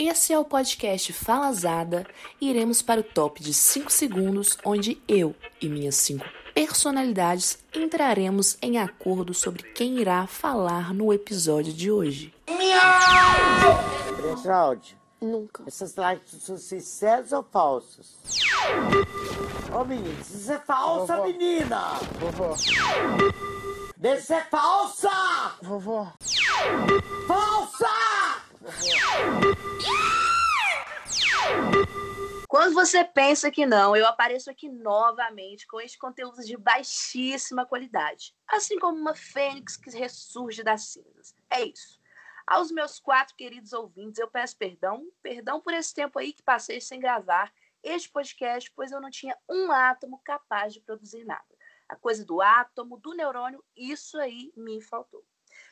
Esse é o podcast Falazada e iremos para o top de 5 segundos, onde eu e minhas 5 personalidades entraremos em acordo sobre quem irá falar no episódio de hoje. Cláudia, Nunca. essas lives são sinceras ou falsas? Ô menino, isso é falsa, Vovó. menina! Vovó, Deixa ser falsa! vovó, Falsa! Quando você pensa que não, eu apareço aqui novamente com este conteúdo de baixíssima qualidade, assim como uma fênix que ressurge das cinzas. É isso. Aos meus quatro queridos ouvintes, eu peço perdão, perdão por esse tempo aí que passei sem gravar este podcast, pois eu não tinha um átomo capaz de produzir nada. A coisa do átomo, do neurônio, isso aí me faltou.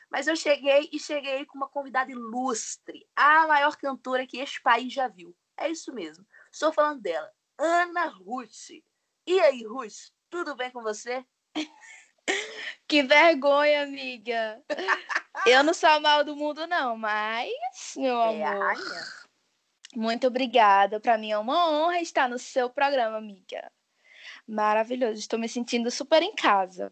Mas eu cheguei e cheguei com uma convidada ilustre, a maior cantora que este país já viu. É isso mesmo. Estou falando dela, Ana Ruth. E aí, Ruth, tudo bem com você? Que vergonha, amiga. Eu não sou a mal do mundo, não, mas, meu É amor, rainha. muito obrigada. Para mim é uma honra estar no seu programa, amiga. Maravilhoso. Estou me sentindo super em casa.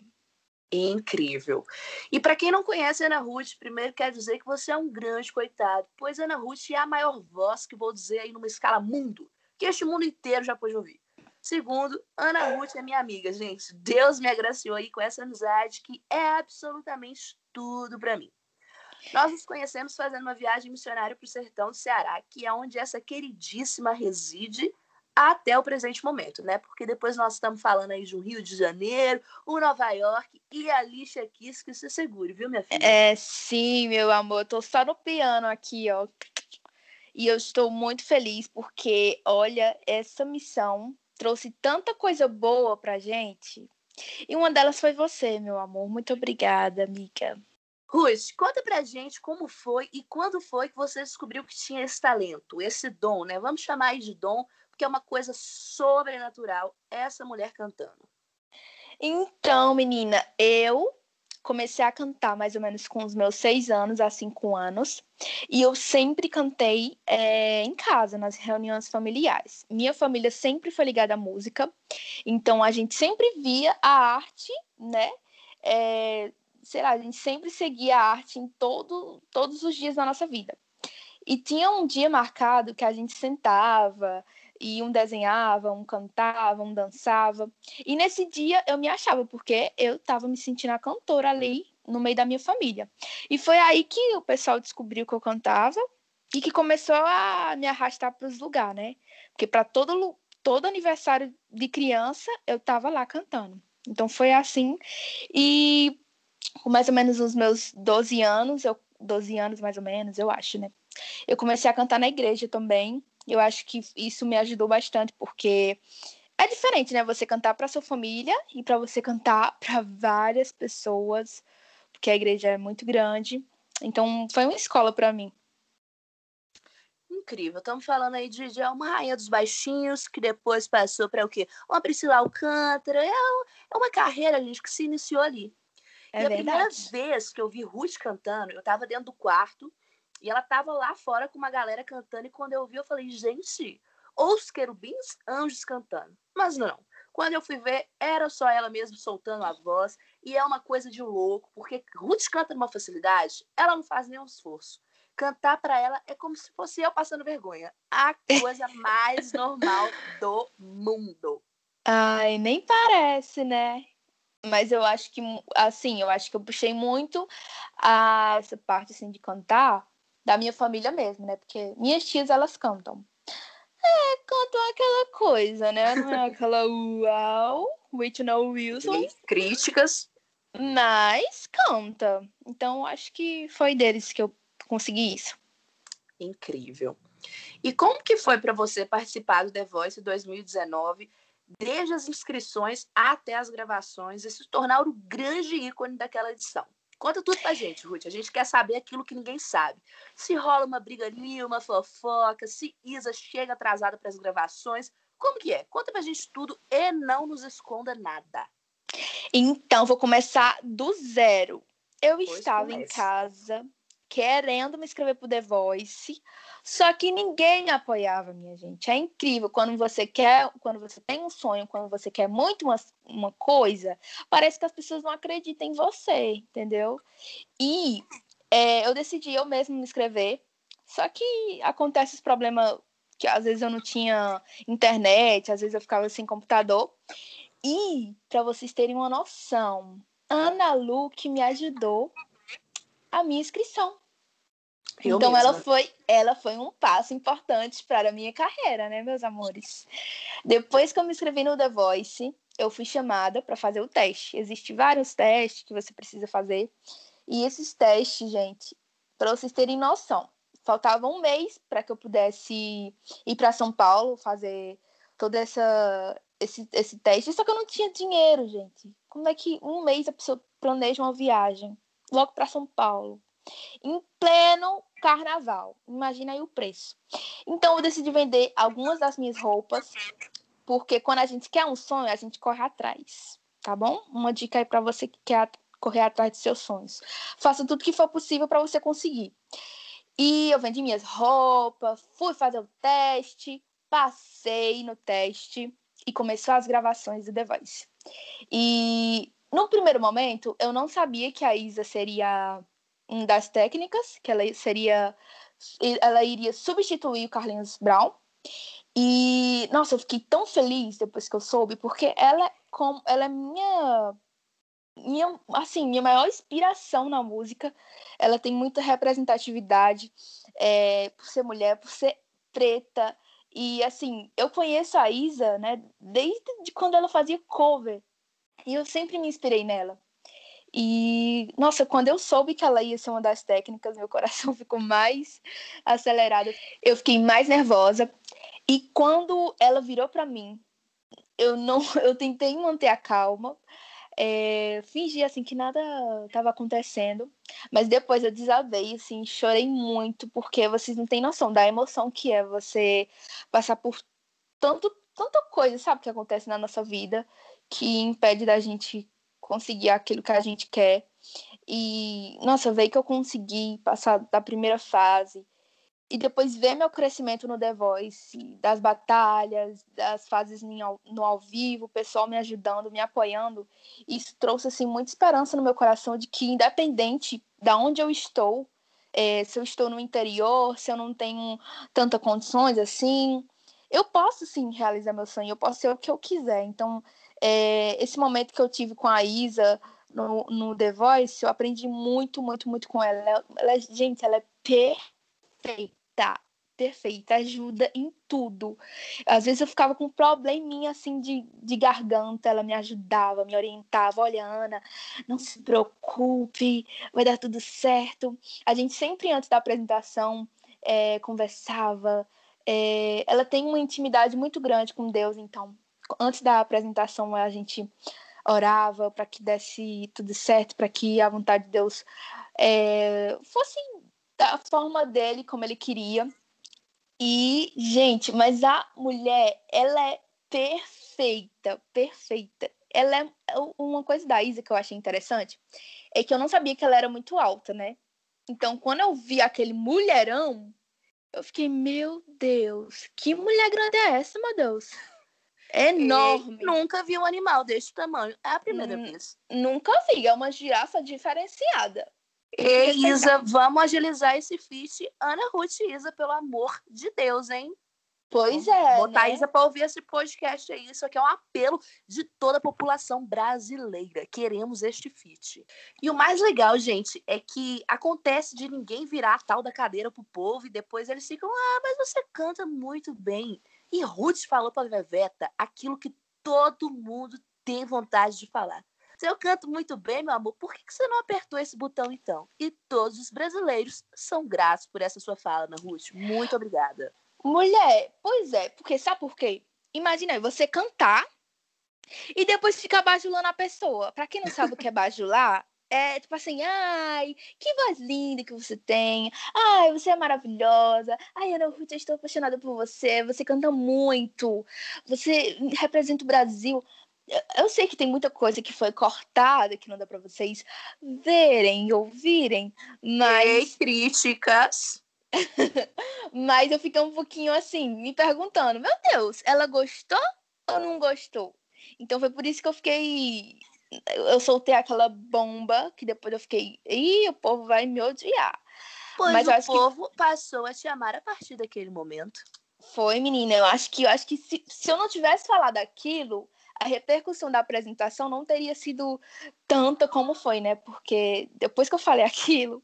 Incrível. E para quem não conhece Ana Ruth, primeiro quero dizer que você é um grande coitado, pois Ana Ruth é a maior voz que vou dizer aí numa escala mundo, que este mundo inteiro já pôde ouvir. Segundo, Ana Ruth é minha amiga, gente. Deus me agraciou aí com essa amizade que é absolutamente tudo para mim. Nós nos conhecemos fazendo uma viagem missionária para o sertão do Ceará, que é onde essa queridíssima reside até o presente momento, né? Porque depois nós estamos falando aí de um Rio de Janeiro, o Nova York e a lixa quis que se segure, viu, minha filha? É, sim, meu amor. Eu tô só no piano aqui, ó. E eu estou muito feliz porque, olha, essa missão trouxe tanta coisa boa pra gente. E uma delas foi você, meu amor. Muito obrigada, amiga. Ruth, conta pra gente como foi e quando foi que você descobriu que tinha esse talento, esse dom, né? Vamos chamar aí de dom, porque é uma coisa sobrenatural essa mulher cantando. Então, menina, eu comecei a cantar mais ou menos com os meus seis anos a cinco anos. E eu sempre cantei eh, em casa, nas reuniões familiares. Minha família sempre foi ligada à música, então a gente sempre via a arte, né? Eh, sei lá, a gente sempre seguia a arte em todo, todos os dias da nossa vida. E tinha um dia marcado que a gente sentava e um desenhava, um cantava, um dançava. E nesse dia eu me achava, porque eu estava me sentindo a cantora ali no meio da minha família. E foi aí que o pessoal descobriu que eu cantava e que começou a me arrastar para os lugares, né? Porque para todo, todo aniversário de criança eu estava lá cantando. Então foi assim. E com mais ou menos os meus 12 anos, eu 12 anos mais ou menos, eu acho, né? Eu comecei a cantar na igreja também. Eu acho que isso me ajudou bastante, porque é diferente, né? Você cantar para sua família e para você cantar para várias pessoas, porque a igreja é muito grande. Então, foi uma escola para mim. Incrível. Estamos falando aí de, de uma rainha dos baixinhos, que depois passou para o quê? Uma Priscila Alcântara. É, é uma carreira, gente, que se iniciou ali. É e a primeira verdade. vez que eu vi Ruth cantando, eu tava dentro do quarto e ela tava lá fora com uma galera cantando. E quando eu vi, eu falei, gente, ou os querubins, anjos cantando. Mas não. Quando eu fui ver, era só ela mesma soltando a voz. E é uma coisa de louco, porque Ruth canta numa facilidade, ela não faz nenhum esforço. Cantar pra ela é como se fosse eu passando vergonha. A coisa mais normal do mundo. Ai, nem parece, né? Mas eu acho que, assim, eu acho que eu puxei muito a essa parte, assim, de cantar da minha família mesmo, né? Porque minhas tias, elas cantam. É, cantam aquela coisa, né? Não é aquela uau, Whitney Wilson, Críticas. mas canta. Então, acho que foi deles que eu consegui isso. Incrível. E como que foi para você participar do The Voice 2019, desde as inscrições até as gravações, e se tornar o grande ícone daquela edição? Conta tudo pra gente, Ruth. A gente quer saber aquilo que ninguém sabe. Se rola uma briga ali, uma fofoca, se Isa chega atrasada para as gravações. Como que é? Conta pra gente tudo e não nos esconda nada. Então, vou começar do zero. Eu Pois estava em comece. casa querendo me inscrever pro The Voice, só que ninguém apoiava, minha gente. É incrível quando você quer, quando você tem um sonho, quando você quer muito uma, uma coisa, parece que as pessoas não acreditam em você, entendeu? E é, eu decidi eu mesmo me inscrever, só que acontece esse problema que às vezes eu não tinha internet, às vezes eu ficava sem computador. E, para vocês terem uma noção, Ana Lu que me ajudou a minha inscrição. Eu então mesma. ela foi, ela foi um passo importante para a minha carreira, né, meus amores? Depois que eu me inscrevi no The Voice, eu fui chamada para fazer o teste. Existem vários testes que você precisa fazer. E esses testes, gente, para vocês terem noção, faltava um mês para que eu pudesse ir para São Paulo fazer todo essa, esse, esse teste. Só que eu não tinha dinheiro, gente. Como é que um mês a pessoa planeja uma viagem logo para São Paulo? Em pleno carnaval. Imagina aí o preço. Então eu decidi vender algumas das minhas roupas, porque quando a gente quer um sonho, a gente corre atrás, tá bom? Uma dica aí para você que quer correr atrás dos seus sonhos. Faça tudo que for possível para você conseguir. E eu vendi minhas roupas, fui fazer o teste, passei no teste e começou as gravações do The Voice. E no primeiro momento, eu não sabia que a Isa seria uma das técnicas, que ela seria ela iria substituir o Carlinhos Brown. E nossa, eu fiquei tão feliz depois que eu soube, porque ela é como ela é minha minha assim, minha maior inspiração na música. Ela tem muita representatividade é, por ser mulher, por ser preta. E assim, eu conheço a Isa, né, desde quando ela fazia cover. E eu sempre me inspirei nela. E, nossa, quando eu soube que ela ia ser uma das técnicas, meu coração ficou mais acelerado. Eu fiquei mais nervosa. E quando ela virou para mim, eu não, eu tentei manter a calma, é, fingi assim que nada estava acontecendo, mas depois eu desabei, assim, chorei muito porque vocês não têm noção da emoção que é você passar por tanto tanta coisa, sabe, que acontece na nossa vida que impede da gente conseguir aquilo que a gente quer. E, nossa, ver que eu consegui passar da primeira fase e depois ver meu crescimento no The Voice, das batalhas, das fases no ao vivo, o pessoal me ajudando, me apoiando, isso trouxe assim muita esperança no meu coração de que independente da onde eu estou, é, se eu estou no interior, se eu não tenho tanta condições assim, eu posso sim realizar meu sonho, eu posso ser o que eu quiser. Então, é, esse momento que eu tive com a Isa no, no The Voice, eu aprendi muito, muito, muito com ela. Ela, ela gente, ela é perfeita, perfeita, ajuda em tudo. Às vezes eu ficava com um probleminha assim de, de garganta, ela me ajudava, me orientava. Olha, Ana, não se preocupe, vai dar tudo certo. A gente sempre antes da apresentação é, conversava. É, ela tem uma intimidade muito grande com Deus, então antes da apresentação a gente orava para que desse tudo certo, para que a vontade de Deus é, fosse da forma dele, como ele queria. E, gente, mas a mulher, ela é perfeita, perfeita. Ela é uma coisa da Isa que eu achei interessante, é que eu não sabia que ela era muito alta, né? Então, quando eu vi aquele mulherão, eu fiquei, meu Deus, que mulher grande é essa, meu Deus? Enorme. E nunca vi um animal desse tamanho. É a primeira vez. Nunca vi. É uma girafa diferenciada. Ei, Isa, vamos agilizar esse feat. Ana Ruth e Isa, pelo amor de Deus, hein? Pois é. Botar né? a Isa para ouvir esse podcast aí. Isso aqui é um apelo de toda a população brasileira. Queremos este feat. E o mais legal, gente, é que acontece de ninguém virar a tal da cadeira pro povo e depois eles ficam, ah, mas você canta muito bem. E Ruth falou para Veveta aquilo que todo mundo tem vontade de falar. Se eu canto muito bem, meu amor, por que você não apertou esse botão então? E todos os brasileiros são gratos por essa sua fala, Ana Ruth. Muito obrigada. Mulher, pois é, porque sabe por quê? Imagina aí, você cantar e depois ficar bajulando a pessoa. Para quem não sabe o que é bajular, é tipo assim, ai, que voz linda que você tem. Ai, você é maravilhosa. Ai, Ana Ruth, eu estou apaixonada por você. Você canta muito. Você representa o Brasil. eu sei que tem muita coisa que foi cortada, que não dá para vocês verem e ouvirem, mas. Ei, críticas. mas eu fiquei um pouquinho assim, me perguntando: meu Deus, ela gostou ou não gostou? Então foi por isso que eu fiquei. Eu soltei aquela bomba que depois eu fiquei. Ih, o povo vai me odiar. Pois mas o povo que... passou a te amar a partir daquele momento. Foi, menina. Eu acho que eu acho que se, se eu não tivesse falado aquilo, a repercussão da apresentação não teria sido tanta como foi, né? Porque depois que eu falei aquilo,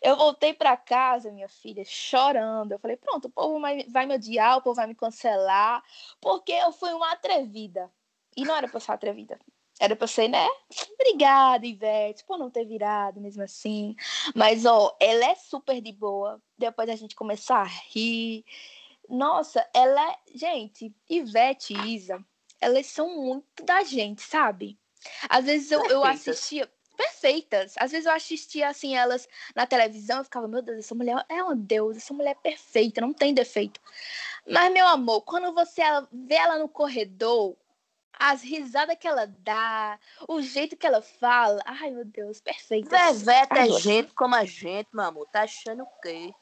eu voltei para casa, minha filha, chorando. Eu falei: pronto, o povo vai, vai me odiar, o povo vai me cancelar, porque eu fui uma atrevida. E não era pra ser atrevida. Era pra ser, né? Obrigada, Ivete, por não ter virado mesmo assim. Mas, ó, ela é super de boa. Depois a gente começar a rir. Nossa, ela é. Gente, Ivete e Isa, elas são muito da gente, sabe? Às vezes eu, eu assistia. Perfeitas. Às vezes eu assistia assim elas na televisão e ficava, meu Deus, essa mulher é uma deusa, essa mulher é perfeita, não tem defeito. Mas, meu amor, quando você vê ela no corredor, as risadas que ela dá, o jeito que ela fala, ai meu Deus, perfeita. Veveta é gente como a gente, meu amor, tá achando o quê?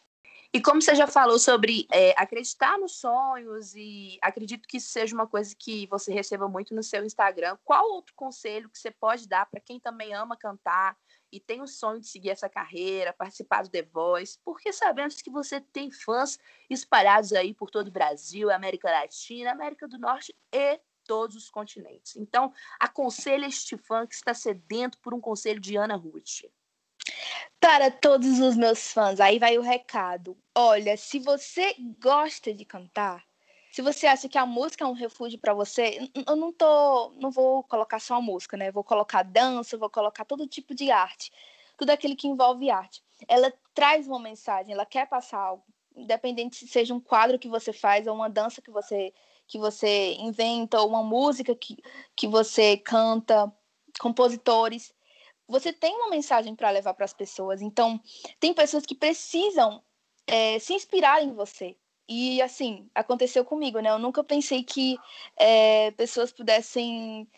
E como você já falou sobre é, acreditar nos sonhos, e acredito que isso seja uma coisa que você receba muito no seu Instagram, qual outro conselho que você pode dar para quem também ama cantar e tem o sonho de seguir essa carreira, participar do The Voice? Porque sabemos que você tem fãs espalhados aí por todo o Brasil, América Latina, América do Norte e todos os continentes. Então, aconselhe este fã que está sedento por um conselho de Ana Ruth. Para todos os meus fãs, aí vai o recado. Olha, se você gosta de cantar, se você acha que a música é um refúgio para você, eu não tô, não vou colocar só a música, né? Vou colocar dança, vou colocar todo tipo de arte, tudo aquilo que envolve arte. Ela traz uma mensagem, ela quer passar algo, independente se seja um quadro que você faz ou uma dança que você que você inventa ou uma música que, que você canta, compositores você tem uma mensagem para levar para as pessoas. Então, tem pessoas que precisam é, se inspirar em você. E, assim, aconteceu comigo, né? Eu nunca pensei que é, pessoas pudessem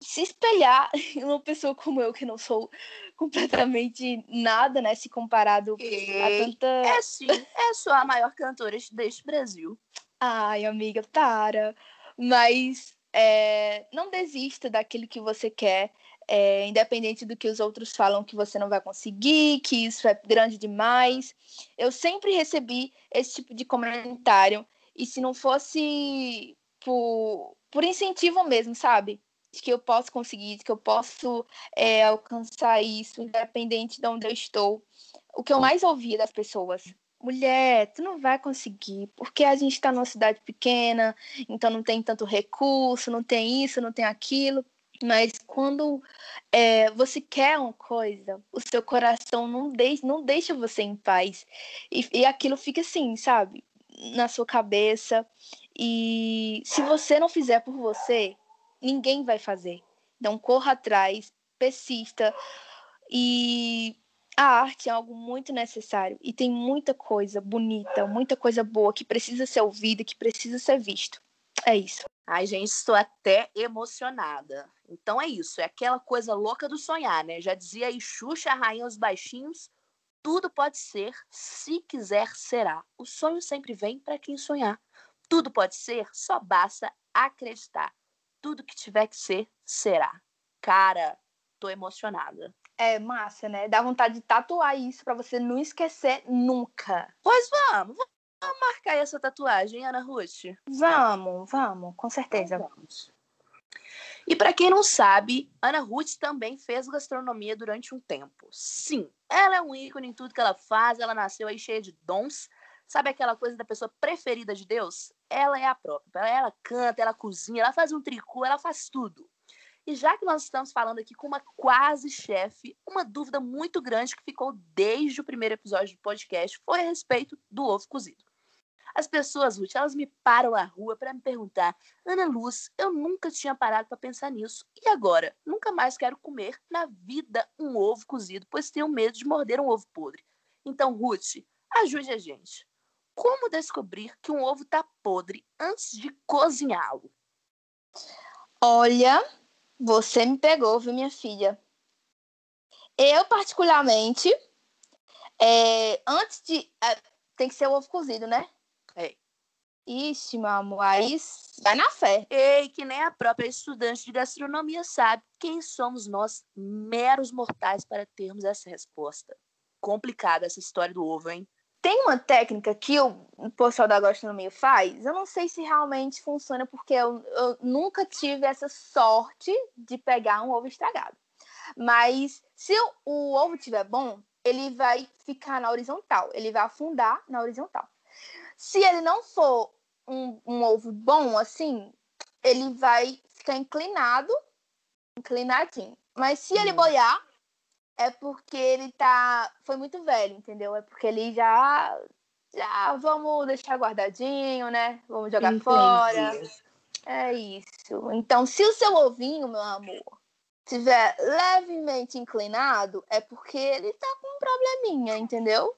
se espelhar em uma pessoa como eu, que não sou completamente nada, né? Se comparado e... a tanta. É sim, é só a maior cantora deste Brasil. Ai, amiga, para. Mas é, não desista daquilo que você quer é, independente do que os outros falam que você não vai conseguir, que isso é grande demais. Eu sempre recebi esse tipo de comentário, e se não fosse por, por incentivo mesmo, sabe? De que eu posso conseguir, de que eu posso é, alcançar isso, independente de onde eu estou. O que eu mais ouvia das pessoas mulher, tu não vai conseguir, porque a gente está numa cidade pequena, então não tem tanto recurso, não tem isso, não tem aquilo. Mas quando é, você quer uma coisa, o seu coração não, deixa, não deixa você em paz. E, e aquilo fica assim, sabe? Na sua cabeça. E se você não fizer por você, ninguém vai fazer. Então corra atrás, persista. E a arte é algo muito necessário. E tem muita coisa bonita, muita coisa boa que precisa ser ouvida, que precisa ser visto. É isso. Ai, gente, estou até emocionada. Então é isso, é aquela coisa louca do sonhar, né? Já dizia aí Xuxa, rainha dos baixinhos, tudo pode ser, se quiser será. O sonho sempre vem para quem sonhar. Tudo pode ser, só basta acreditar. Tudo que tiver que ser, será. Cara, tô emocionada. É massa, né? Dá vontade de tatuar isso para você não esquecer nunca. Pois vamos, Vamos marcar essa tatuagem, Ana Ruth? Vamos, vamos, com certeza. Então, vamos. E para quem não sabe, Ana Ruth também fez gastronomia durante um tempo. Sim, ela é um ícone em tudo que ela faz, ela nasceu aí cheia de dons. Sabe aquela coisa da pessoa preferida de Deus? Ela é a própria. Ela canta, ela cozinha, ela faz um tricô, ela faz tudo. E já que nós estamos falando aqui com uma quase chefe, uma dúvida muito grande que ficou desde o primeiro episódio do podcast foi a respeito do ovo cozido. As pessoas, Ruth, elas me param na rua para me perguntar: Ana Luz, eu nunca tinha parado para pensar nisso. E agora? Nunca mais quero comer na vida um ovo cozido, pois tenho medo de morder um ovo podre. Então, Ruth, ajude a gente. Como descobrir que um ovo está podre antes de cozinhá-lo? Olha, você me pegou, viu, minha filha? Eu, particularmente, é, antes de. É, tem que ser o ovo cozido, né? É. Ixi, meu amor, aí vai na fé. Ei, que nem a própria estudante de gastronomia sabe quem somos nós, meros mortais, para termos essa resposta. Complicada essa história do ovo, hein? Tem uma técnica que o pessoal da gastronomia faz, eu não sei se realmente funciona, porque eu, eu nunca tive essa sorte de pegar um ovo estragado. Mas se o, o ovo estiver bom, ele vai ficar na horizontal, ele vai afundar na horizontal. Se ele não for um, um ovo bom, assim, ele vai ficar inclinado, inclinadinho. Mas se ele hum. boiar, é porque ele tá. Foi muito velho, entendeu? É porque ele já. Já vamos deixar guardadinho, né? Vamos jogar Entendi. fora. É isso. Então, se o seu ovinho, meu amor, tiver levemente inclinado, é porque ele tá com um probleminha, entendeu?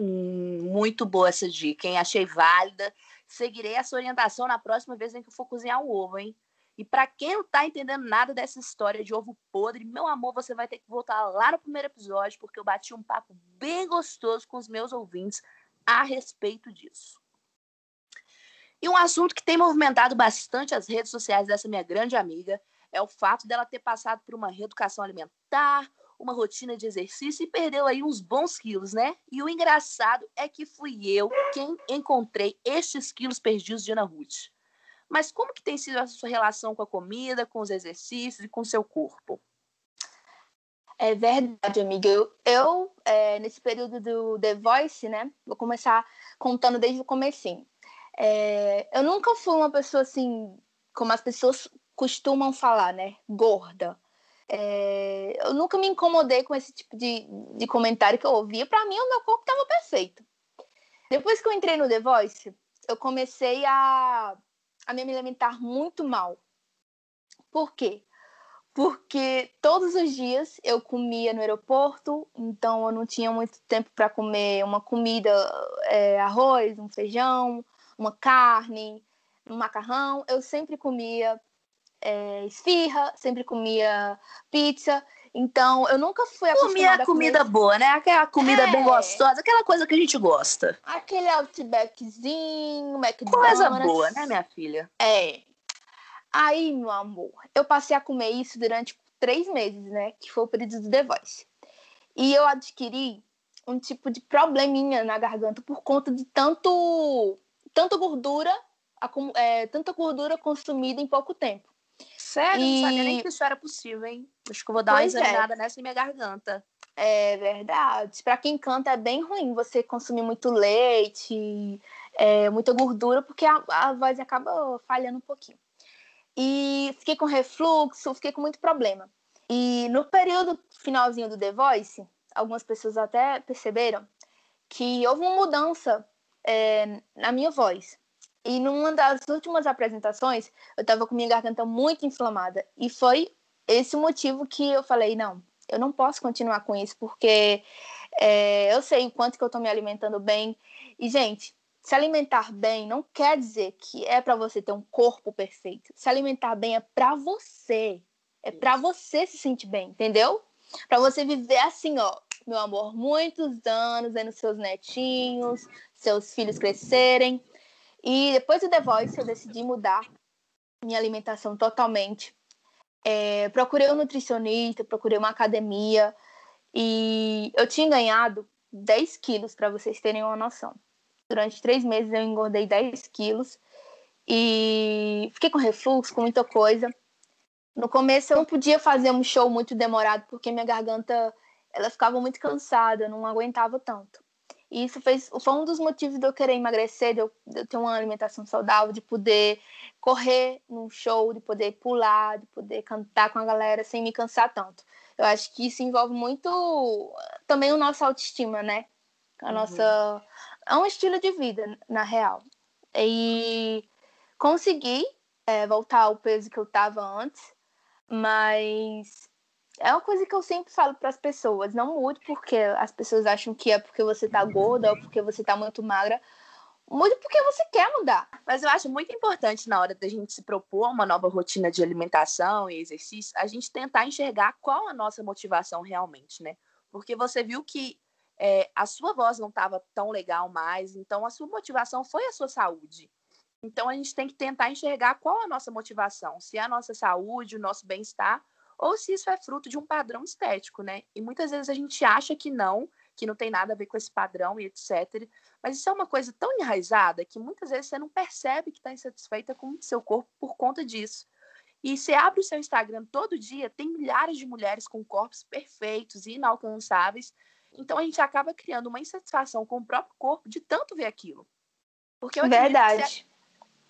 Hum, muito boa essa dica, hein? Achei válida. Seguirei essa orientação na próxima vez em que eu for cozinhar o ovo, hein? E para quem não tá entendendo nada dessa história de ovo podre, meu amor, você vai ter que voltar lá no primeiro episódio, porque eu bati um papo bem gostoso com os meus ouvintes a respeito disso. E um assunto que tem movimentado bastante as redes sociais dessa minha grande amiga é o fato dela ter passado por uma reeducação alimentar, uma rotina de exercício e perdeu aí uns bons quilos, né? E o engraçado é que fui eu quem encontrei estes quilos perdidos de Ana Ruth. Mas como que tem sido a sua relação com a comida, com os exercícios e com o seu corpo? É verdade, amiga. Eu, eu é, nesse período do The Voice, né? Vou começar contando desde o comecinho. É, eu nunca fui uma pessoa assim, como as pessoas costumam falar, né? Gorda. É, eu nunca me incomodei com esse tipo de, de comentário que eu ouvia. Para mim, o meu corpo estava perfeito. Depois que eu entrei no The Voice, eu comecei a a me alimentar muito mal. Por quê? Porque todos os dias eu comia no aeroporto, então eu não tinha muito tempo para comer uma comida, é, arroz, um feijão, uma carne, um macarrão. Eu sempre comia é, esfirra, sempre comia pizza. Então, eu nunca fui acostumada Comia comida comer... boa, né? Aquela comida é. bem gostosa, aquela coisa que a gente gosta. Aquele Outbackzinho, McDonald's. Coisa boa, né, minha filha? É. Aí, meu amor, eu passei a comer isso durante três meses, né? Que foi o período do The Voice. E eu adquiri um tipo de probleminha na garganta por conta de tanto, tanto gordura, é, tanta gordura consumida em pouco tempo. Sério? E... Não sabia nem que isso era possível, hein? Acho que eu vou dar pois uma é. examinada é. nessa minha garganta. É verdade. Para quem canta é bem ruim você consumir muito leite, é, muita gordura, porque a, a voz acaba falhando um pouquinho. E fiquei com refluxo, fiquei com muito problema. E no período finalzinho do The Voice, algumas pessoas até perceberam que houve uma mudança é, na minha voz. E numa das últimas apresentações, eu estava com minha garganta muito inflamada. E foi esse motivo que eu falei: não, eu não posso continuar com isso, porque é, eu sei o quanto que eu estou me alimentando bem. E, gente, se alimentar bem não quer dizer que é para você ter um corpo perfeito. Se alimentar bem é para você. É para você se sentir bem, entendeu? Para você viver assim, ó, meu amor, muitos anos vendo seus netinhos, seus filhos crescerem, e depois do The Voice, eu decidi mudar minha alimentação totalmente. É, procurei um nutricionista, procurei uma academia e eu tinha ganhado 10 quilos, para vocês terem uma noção. Durante três meses eu engordei 10 quilos e fiquei com refluxo, com muita coisa. No começo eu não podia fazer um show muito demorado porque minha garganta ela ficava muito cansada, eu não aguentava tanto. E isso fez, foi um dos motivos de eu querer emagrecer, de eu, de eu ter uma alimentação saudável, de poder correr num show, de poder pular, de poder cantar com a galera sem me cansar tanto. Eu acho que isso envolve muito também o nosso autoestima, né? A uhum. nossa. É um estilo de vida, na real. E consegui é, voltar ao peso que eu estava antes, mas é uma coisa que eu sempre falo para as pessoas, não mude porque as pessoas acham que é porque você tá gorda ou porque você tá muito magra. Mude porque você quer mudar. Mas eu acho muito importante na hora da gente se propor uma nova rotina de alimentação e exercício, a gente tentar enxergar qual a nossa motivação realmente, né? Porque você viu que é, a sua voz não estava tão legal mais, então a sua motivação foi a sua saúde. Então a gente tem que tentar enxergar qual a nossa motivação, se é a nossa saúde, o nosso bem-estar, ou se isso é fruto de um padrão estético, né? E muitas vezes a gente acha que não, que não tem nada a ver com esse padrão e etc. Mas isso é uma coisa tão enraizada que muitas vezes você não percebe que está insatisfeita com o seu corpo por conta disso. E você abre o seu Instagram todo dia, tem milhares de mulheres com corpos perfeitos e inalcançáveis. Então a gente acaba criando uma insatisfação com o próprio corpo de tanto ver aquilo. Porque eu Verdade.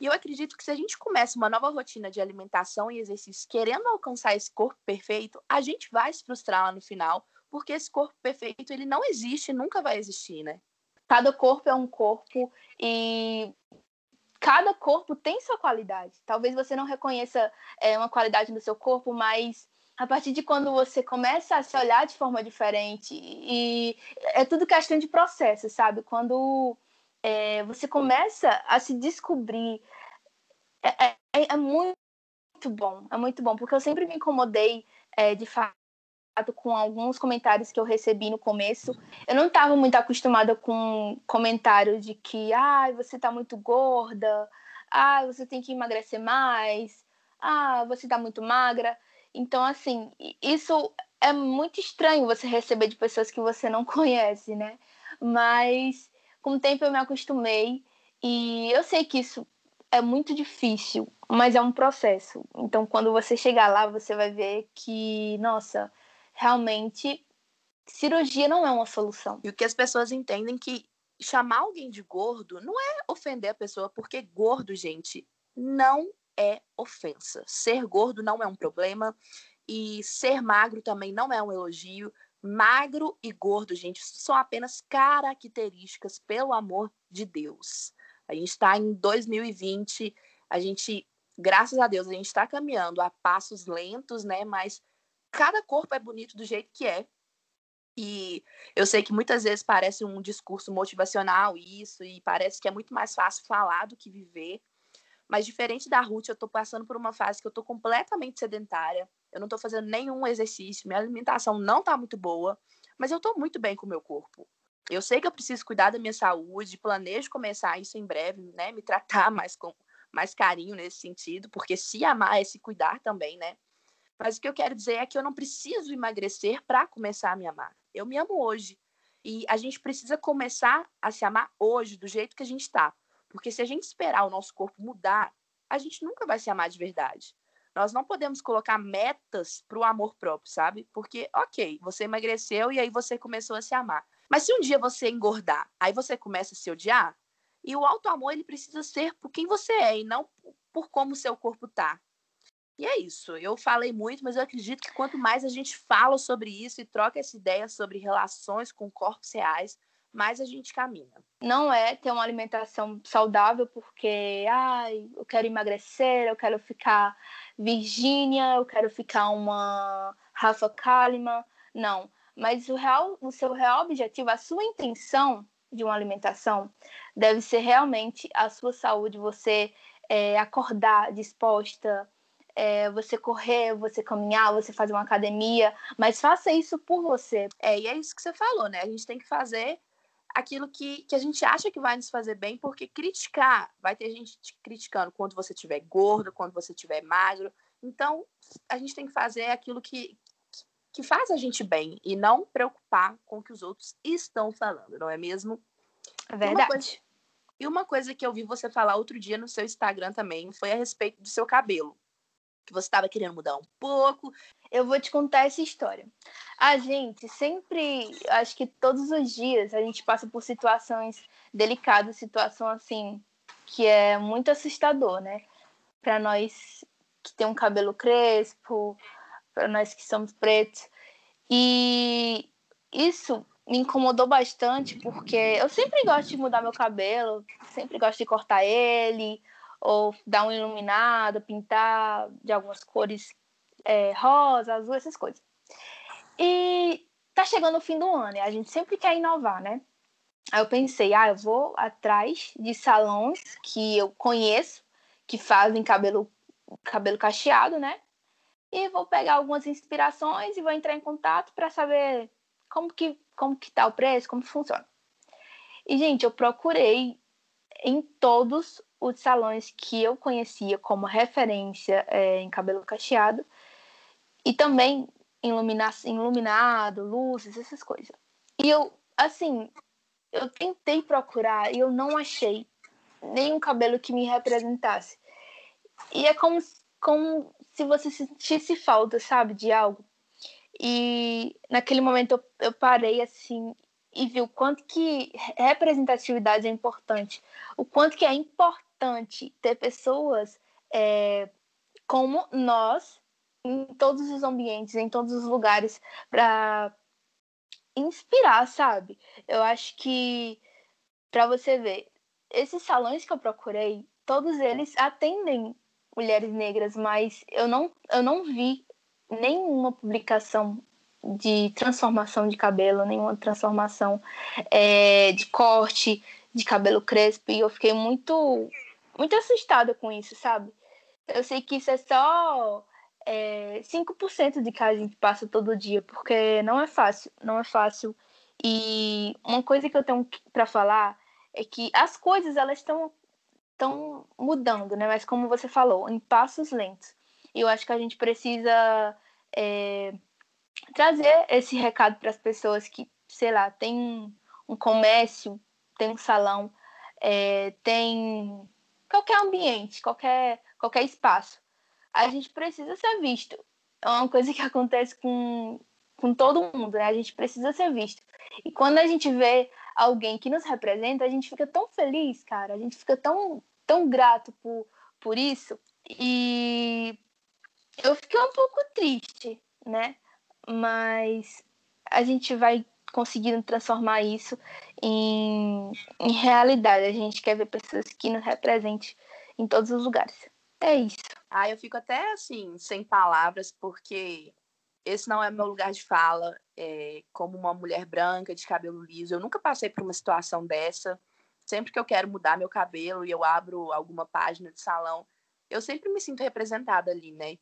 E eu acredito que se a gente começa uma nova rotina de alimentação e exercício querendo alcançar esse corpo perfeito, a gente vai se frustrar lá no final, porque esse corpo perfeito ele não existe, nunca vai existir, né? Cada corpo é um corpo e cada corpo tem sua qualidade. Talvez você não reconheça é, uma qualidade no seu corpo, mas a partir de quando você começa a se olhar de forma diferente e é tudo questão de processo, sabe? Quando é, você começa a se descobrir é, é, é, muito bom, é muito bom, porque eu sempre me incomodei é, de fato com alguns comentários que eu recebi no começo. Eu não estava muito acostumada com comentários de que, ah, você está muito gorda, ah, você tem que emagrecer mais, ah, você está muito magra. Então, assim, isso é muito estranho você receber de pessoas que você não conhece, né? Mas com o tempo eu me acostumei e eu sei que isso é muito difícil, mas é um processo. Então, quando você chegar lá, você vai ver que, nossa, realmente cirurgia não é uma solução. E o que as pessoas entendem que chamar alguém de gordo não é ofender a pessoa, porque gordo, gente, não é ofensa. Ser gordo não é um problema e ser magro também não é um elogio. Magro e gordo, gente, são apenas características, pelo amor de Deus. A gente está em 2020, a gente, graças a Deus, a gente está caminhando a passos lentos, né? Mas cada corpo é bonito do jeito que é. E eu sei que muitas vezes parece um discurso motivacional isso, e parece que é muito mais fácil falar do que viver. Mas diferente da Ruth, eu estou passando por uma fase que eu estou completamente sedentária. Eu não estou fazendo nenhum exercício, minha alimentação não está muito boa, mas eu estou muito bem com o meu corpo. Eu sei que eu preciso cuidar da minha saúde, planejo começar isso em breve, né? Me tratar mais com mais carinho nesse sentido, porque se amar é se cuidar também, né? Mas o que eu quero dizer é que eu não preciso emagrecer para começar a me amar. Eu me amo hoje. E a gente precisa começar a se amar hoje, do jeito que a gente está. Porque se a gente esperar o nosso corpo mudar, a gente nunca vai se amar de verdade. Nós não podemos colocar metas para o amor próprio, sabe? Porque, ok, você emagreceu e aí você começou a se amar. Mas se um dia você engordar, aí você começa a se odiar, e o auto-amor ele precisa ser por quem você é e não por como o seu corpo tá. E é isso. Eu falei muito, mas eu acredito que quanto mais a gente fala sobre isso e troca essa ideia sobre relações com corpos reais, mais a gente caminha. Não é ter uma alimentação saudável porque, ai, eu quero emagrecer, eu quero ficar Virgínia, eu quero ficar uma Rafa Kalimann. Não. Mas o, real, o seu real objetivo, a sua intenção de uma alimentação deve ser realmente a sua saúde, você é, acordar disposta, é, você correr, você caminhar, você fazer uma academia, mas faça isso por você. É, e é isso que você falou, né? A gente tem que fazer aquilo que, que a gente acha que vai nos fazer bem, porque criticar, vai ter gente te criticando quando você estiver gordo, quando você estiver magro. Então, a gente tem que fazer aquilo que, que faz a gente bem e não preocupar com o que os outros estão falando, não é mesmo? É verdade. E uma, coisa, e uma coisa que eu vi você falar outro dia no seu Instagram também foi a respeito do seu cabelo que você estava querendo mudar um pouco. Eu vou te contar essa história. A gente sempre, acho que todos os dias, a gente passa por situações delicadas, situação assim, que é muito assustador, né? Para nós que tem um cabelo crespo, para nós que somos pretos. E isso me incomodou bastante porque eu sempre gosto de mudar meu cabelo, sempre gosto de cortar ele, ou dar um iluminado, pintar de algumas cores é, rosa, azul, essas coisas. E tá chegando o fim do ano e a gente sempre quer inovar, né? Aí eu pensei, ah, eu vou atrás de salões que eu conheço, que fazem cabelo, cabelo cacheado, né? E vou pegar algumas inspirações e vou entrar em contato para saber como que, como que tá o preço, como funciona. E, gente, eu procurei em todos os salões que eu conhecia como referência é, em cabelo cacheado e também ilumina iluminado, luzes, essas coisas. E eu, assim, eu tentei procurar e eu não achei nenhum cabelo que me representasse. E é como, como se você sentisse falta, sabe, de algo. E naquele momento eu, eu parei assim e vi o quanto que representatividade é importante, o quanto que é importante ter pessoas é, como nós em todos os ambientes, em todos os lugares, para inspirar, sabe? Eu acho que, para você ver, esses salões que eu procurei, todos eles atendem mulheres negras, mas eu não, eu não vi nenhuma publicação de transformação de cabelo, nenhuma transformação é, de corte de cabelo crespo, e eu fiquei muito, muito assustada com isso, sabe? Eu sei que isso é só é, 5% de que a gente passa todo dia, porque não é fácil, não é fácil. E uma coisa que eu tenho para falar é que as coisas elas estão estão mudando, né? Mas como você falou, em passos lentos. E eu acho que a gente precisa é, trazer esse recado para as pessoas que, sei lá, tem um comércio, tem um salão, é, tem qualquer ambiente, qualquer, qualquer espaço. A gente precisa ser visto. É uma coisa que acontece com, com todo mundo, né? A gente precisa ser visto. E quando a gente vê alguém que nos representa, a gente fica tão feliz, cara. A gente fica tão, tão grato por, por isso. E eu fiquei um pouco triste, né? Mas a gente vai conseguindo transformar isso em, em realidade. A gente quer ver pessoas que nos representem em todos os lugares. É isso. Ah, eu fico até assim, sem palavras, porque esse não é meu lugar de fala. É, como uma mulher branca, de cabelo liso, eu nunca passei por uma situação dessa. Sempre que eu quero mudar meu cabelo e eu abro alguma página de salão, eu sempre me sinto representada ali, né?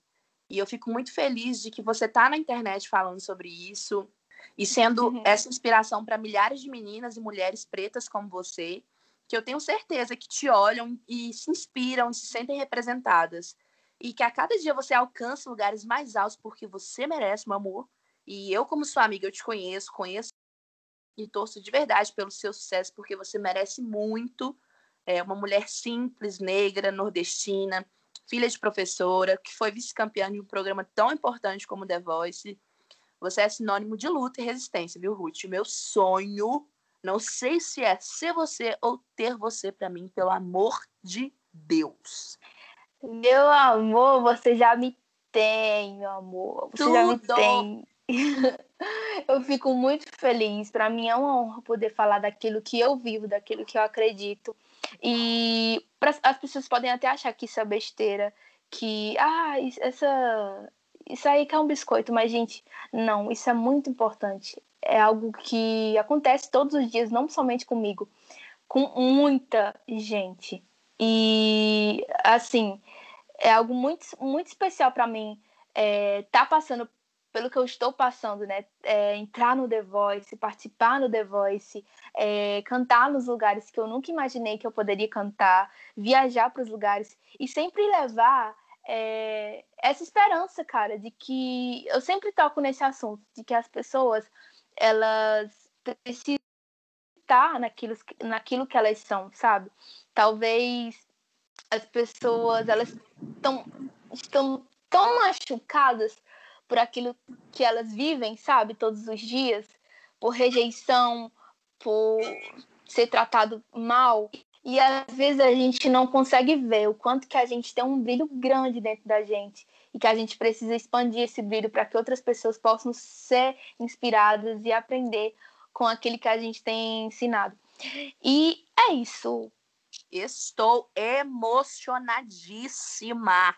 E eu fico muito feliz de que você tá na internet falando sobre isso e sendo uhum. essa inspiração para milhares de meninas e mulheres pretas como você, que eu tenho certeza que te olham e se inspiram e se sentem representadas e que a cada dia você alcança lugares mais altos porque você merece, meu amor. E eu, como sua amiga, eu te conheço, conheço e torço de verdade pelo seu sucesso, porque você merece muito. É uma mulher simples, negra, nordestina, filha de professora, que foi vice-campeã de um programa tão importante como The Voice. Você é sinônimo de luta e resistência, viu, Ruth? Meu sonho, não sei se é ser você ou ter você para mim, pelo amor de Deus. Meu amor, você já me tem, meu amor. Você Tudo. já me tem. eu fico muito feliz. Para mim é uma honra poder falar daquilo que eu vivo, daquilo que eu acredito. E as pessoas podem até achar que isso é besteira, que ah, essa isso aí que é um biscoito, mas gente, não, isso é muito importante. É algo que acontece todos os dias, não somente comigo, com muita gente. E assim, é algo muito, muito especial para mim é, tá passando pelo que eu estou passando, né? É, entrar no The Voice, participar no The Voice, é, cantar nos lugares que eu nunca imaginei que eu poderia cantar, viajar para os lugares e sempre levar é, essa esperança, cara, de que eu sempre toco nesse assunto, de que as pessoas elas precisam estar naquilo, naquilo que elas são, sabe? Talvez as pessoas elas tão, estão tão machucadas por aquilo que elas vivem, sabe, todos os dias, por rejeição, por ser tratado mal. E às vezes a gente não consegue ver o quanto que a gente tem um brilho grande dentro da gente e que a gente precisa expandir esse brilho para que outras pessoas possam ser inspiradas e aprender com aquele que a gente tem ensinado. E é isso. Estou emocionadíssima.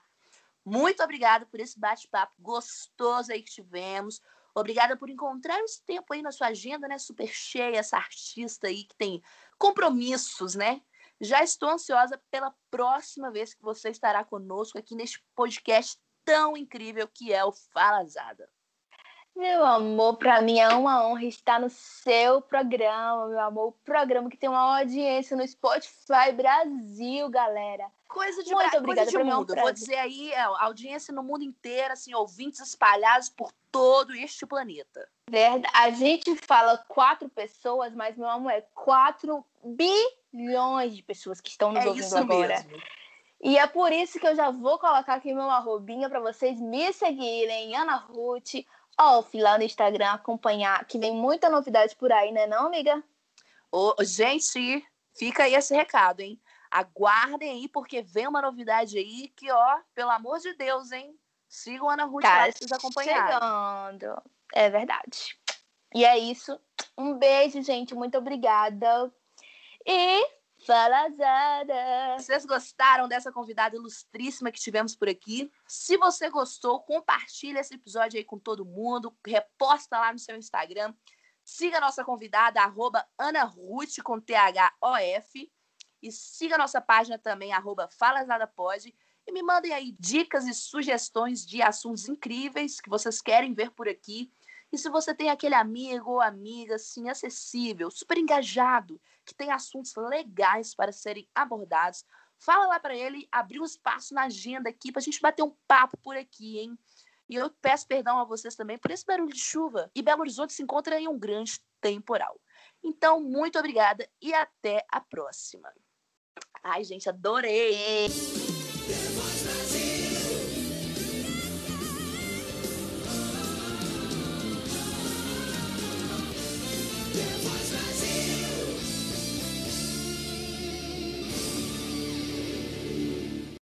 Muito obrigada por esse bate-papo gostoso aí que tivemos. Obrigada por encontrar esse tempo aí na sua agenda, né? Super cheia, essa artista aí que tem compromissos, né? Já estou ansiosa pela próxima vez que você estará conosco aqui neste podcast tão incrível que é o Falazada. Meu amor, para mim é uma honra estar no seu programa, meu amor. O programa que tem uma audiência no Spotify Brasil, galera. Coisa de, Muito obrigada, coisa de mundo. É um Vou dizer aí, é, audiência no mundo inteiro, assim, ouvintes espalhados por todo este planeta. Verdade. A gente fala quatro pessoas, mas, meu amor, é quatro bilhões de pessoas que estão nos é ouvindo agora. Mesmo. E é por isso que eu já vou colocar aqui meu arrobinha para vocês me seguirem, Ana Ruth, off lá no Instagram, acompanhar, que vem muita novidade por aí, né não, amiga? Ô, gente, fica aí esse recado, hein? Aguardem aí, porque vem uma novidade aí que, ó, pelo amor de Deus, hein? Sigam a Ana Ruth tá para vocês acompanharem. chegando. É verdade. E é isso. Um beijo, gente. Muito obrigada. E Fala Zara! Vocês gostaram dessa convidada ilustríssima que tivemos por aqui? Se você gostou, compartilha esse episódio aí com todo mundo, reposta lá no seu Instagram. Siga a nossa convidada, arroba com T-H-O-F. E siga a nossa página também, arroba. E me mandem aí dicas e sugestões de assuntos incríveis que vocês querem ver por aqui. E se você tem aquele amigo ou amiga assim acessível, super engajado, que tem assuntos legais para serem abordados, fala lá para ele, abrir um espaço na agenda aqui para a gente bater um papo por aqui, hein? E eu peço perdão a vocês também por esse barulho de chuva. E Belo Horizonte se encontra em um grande temporal. Então, muito obrigada e até a próxima. Ai, gente, adorei!